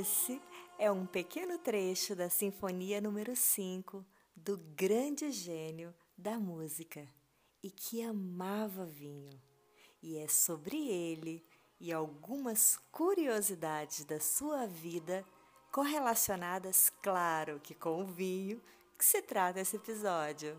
Esse é um pequeno trecho da Sinfonia número 5 do grande gênio da música e que amava vinho. E é sobre ele e algumas curiosidades da sua vida correlacionadas, claro que com o vinho, que se trata esse episódio.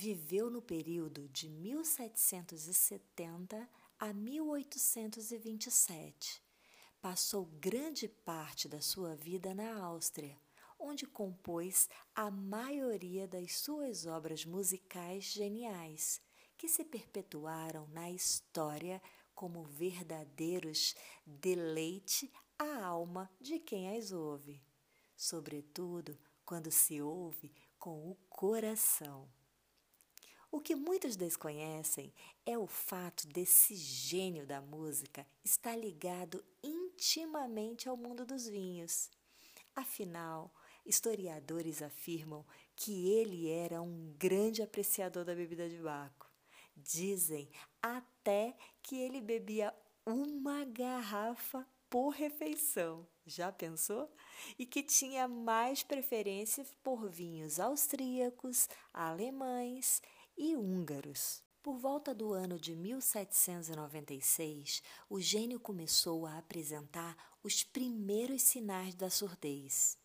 Viveu no período de 1770 a 1827. Passou grande parte da sua vida na Áustria, onde compôs a maioria das suas obras musicais geniais, que se perpetuaram na história como verdadeiros deleite à alma de quem as ouve, sobretudo quando se ouve com o coração. O que muitos desconhecem é o fato desse gênio da música estar ligado intimamente ao mundo dos vinhos. Afinal, historiadores afirmam que ele era um grande apreciador da bebida de Baco. Dizem até que ele bebia uma garrafa por refeição. Já pensou? E que tinha mais preferência por vinhos austríacos, alemães e húngaros. Por volta do ano de 1796, o gênio começou a apresentar os primeiros sinais da surdez,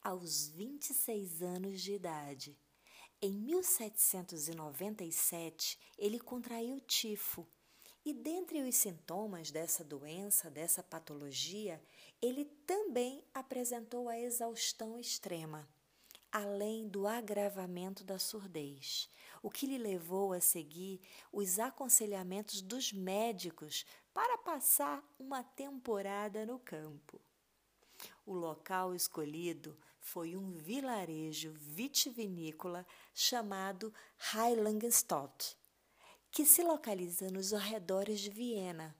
aos 26 anos de idade. Em 1797, ele contraiu tifo, e dentre os sintomas dessa doença, dessa patologia, ele também apresentou a exaustão extrema, além do agravamento da surdez o que lhe levou a seguir os aconselhamentos dos médicos para passar uma temporada no campo. O local escolhido foi um vilarejo vitivinícola chamado Heiligenstadt, que se localiza nos arredores de Viena,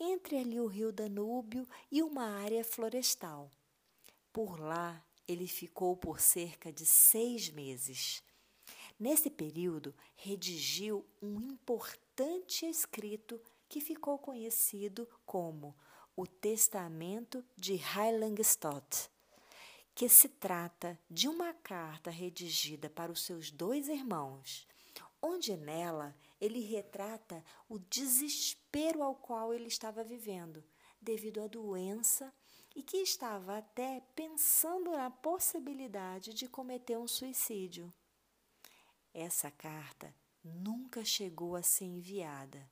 entre ali o rio Danúbio e uma área florestal. Por lá, ele ficou por cerca de seis meses. Nesse período, redigiu um importante escrito que ficou conhecido como o Testamento de Heiligenstadt, que se trata de uma carta redigida para os seus dois irmãos, onde nela ele retrata o desespero ao qual ele estava vivendo devido à doença e que estava até pensando na possibilidade de cometer um suicídio. Essa carta nunca chegou a ser enviada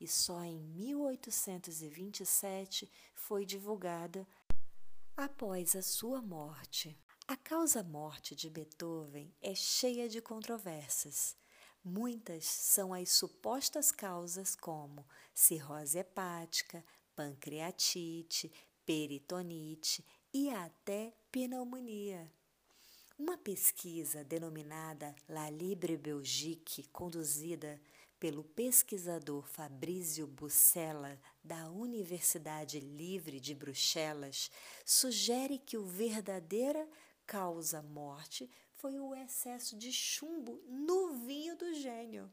e só em 1827 foi divulgada após a sua morte. A causa-morte de Beethoven é cheia de controvérsias. Muitas são as supostas causas, como cirrose hepática, pancreatite, peritonite e até pneumonia. Uma pesquisa denominada La Libre Belgique, conduzida pelo pesquisador Fabrizio Bucella, da Universidade Livre de Bruxelas, sugere que o verdadeira causa-morte foi o excesso de chumbo no vinho do gênio.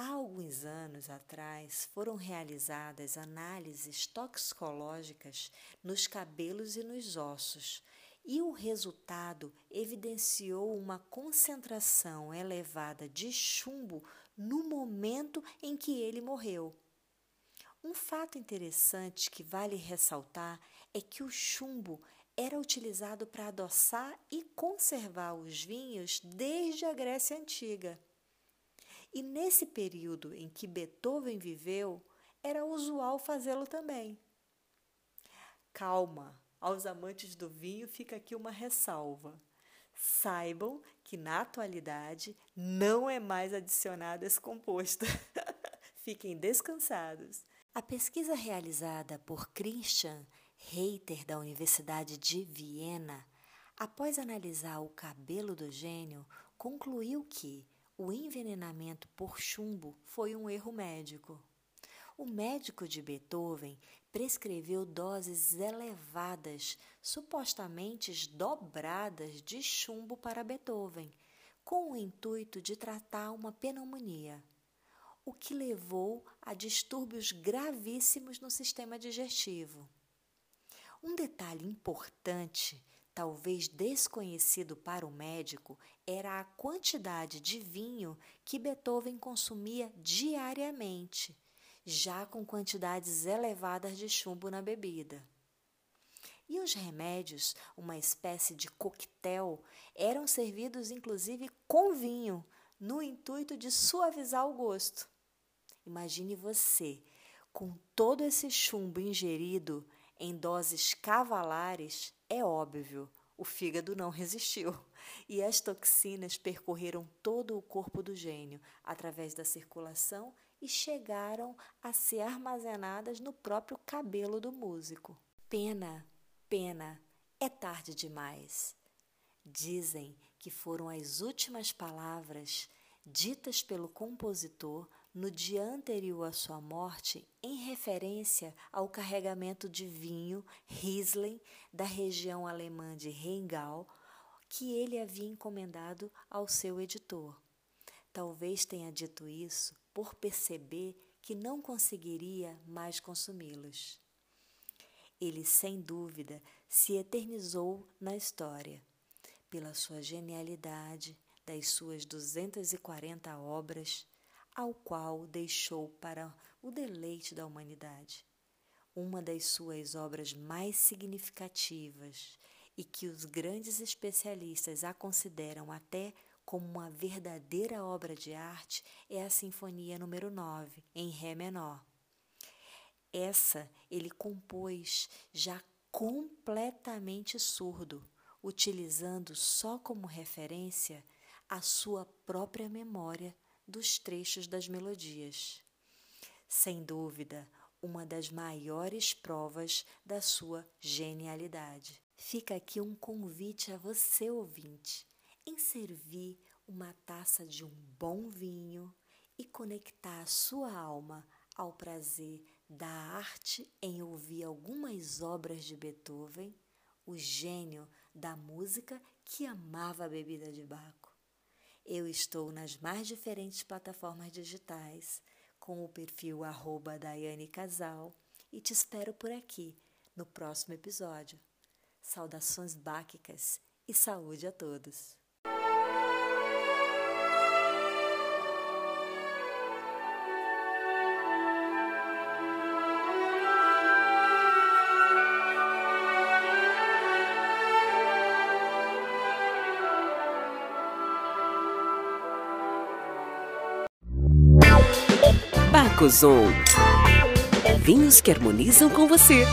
Há alguns anos atrás foram realizadas análises toxicológicas nos cabelos e nos ossos e o resultado evidenciou uma concentração elevada de chumbo no momento em que ele morreu. Um fato interessante que vale ressaltar é que o chumbo era utilizado para adoçar e conservar os vinhos desde a Grécia Antiga. E nesse período em que Beethoven viveu, era usual fazê-lo também. Calma, aos amantes do vinho fica aqui uma ressalva. saibam que na atualidade não é mais adicionado esse composto. Fiquem descansados. A pesquisa realizada por Christian Reiter da Universidade de Viena, após analisar o cabelo do gênio, concluiu que o envenenamento por chumbo foi um erro médico. O médico de Beethoven prescreveu doses elevadas, supostamente dobradas, de chumbo para Beethoven, com o intuito de tratar uma pneumonia, o que levou a distúrbios gravíssimos no sistema digestivo. Um detalhe importante, talvez desconhecido para o médico, era a quantidade de vinho que Beethoven consumia diariamente já com quantidades elevadas de chumbo na bebida. E os remédios, uma espécie de coquetel, eram servidos inclusive com vinho, no intuito de suavizar o gosto. Imagine você, com todo esse chumbo ingerido em doses cavalares, é óbvio, o fígado não resistiu e as toxinas percorreram todo o corpo do gênio através da circulação e chegaram a ser armazenadas no próprio cabelo do músico. Pena, pena, é tarde demais. Dizem que foram as últimas palavras ditas pelo compositor no dia anterior à sua morte, em referência ao carregamento de vinho Riesling da região alemã de Rheingau, que ele havia encomendado ao seu editor. Talvez tenha dito isso por perceber que não conseguiria mais consumi-los. Ele, sem dúvida, se eternizou na história pela sua genialidade das suas 240 obras, ao qual deixou para o deleite da humanidade. Uma das suas obras mais significativas e que os grandes especialistas a consideram até como uma verdadeira obra de arte é a Sinfonia número 9, em Ré menor. Essa ele compôs já completamente surdo, utilizando só como referência a sua própria memória dos trechos das melodias. Sem dúvida, uma das maiores provas da sua genialidade. Fica aqui um convite a você, ouvinte em servir uma taça de um bom vinho e conectar a sua alma ao prazer da arte em ouvir algumas obras de Beethoven, o gênio da música que amava a bebida de Baco. Eu estou nas mais diferentes plataformas digitais com o perfil arroba Daiane Casal e te espero por aqui no próximo episódio. Saudações báquicas e saúde a todos! Vinhos que harmonizam com você.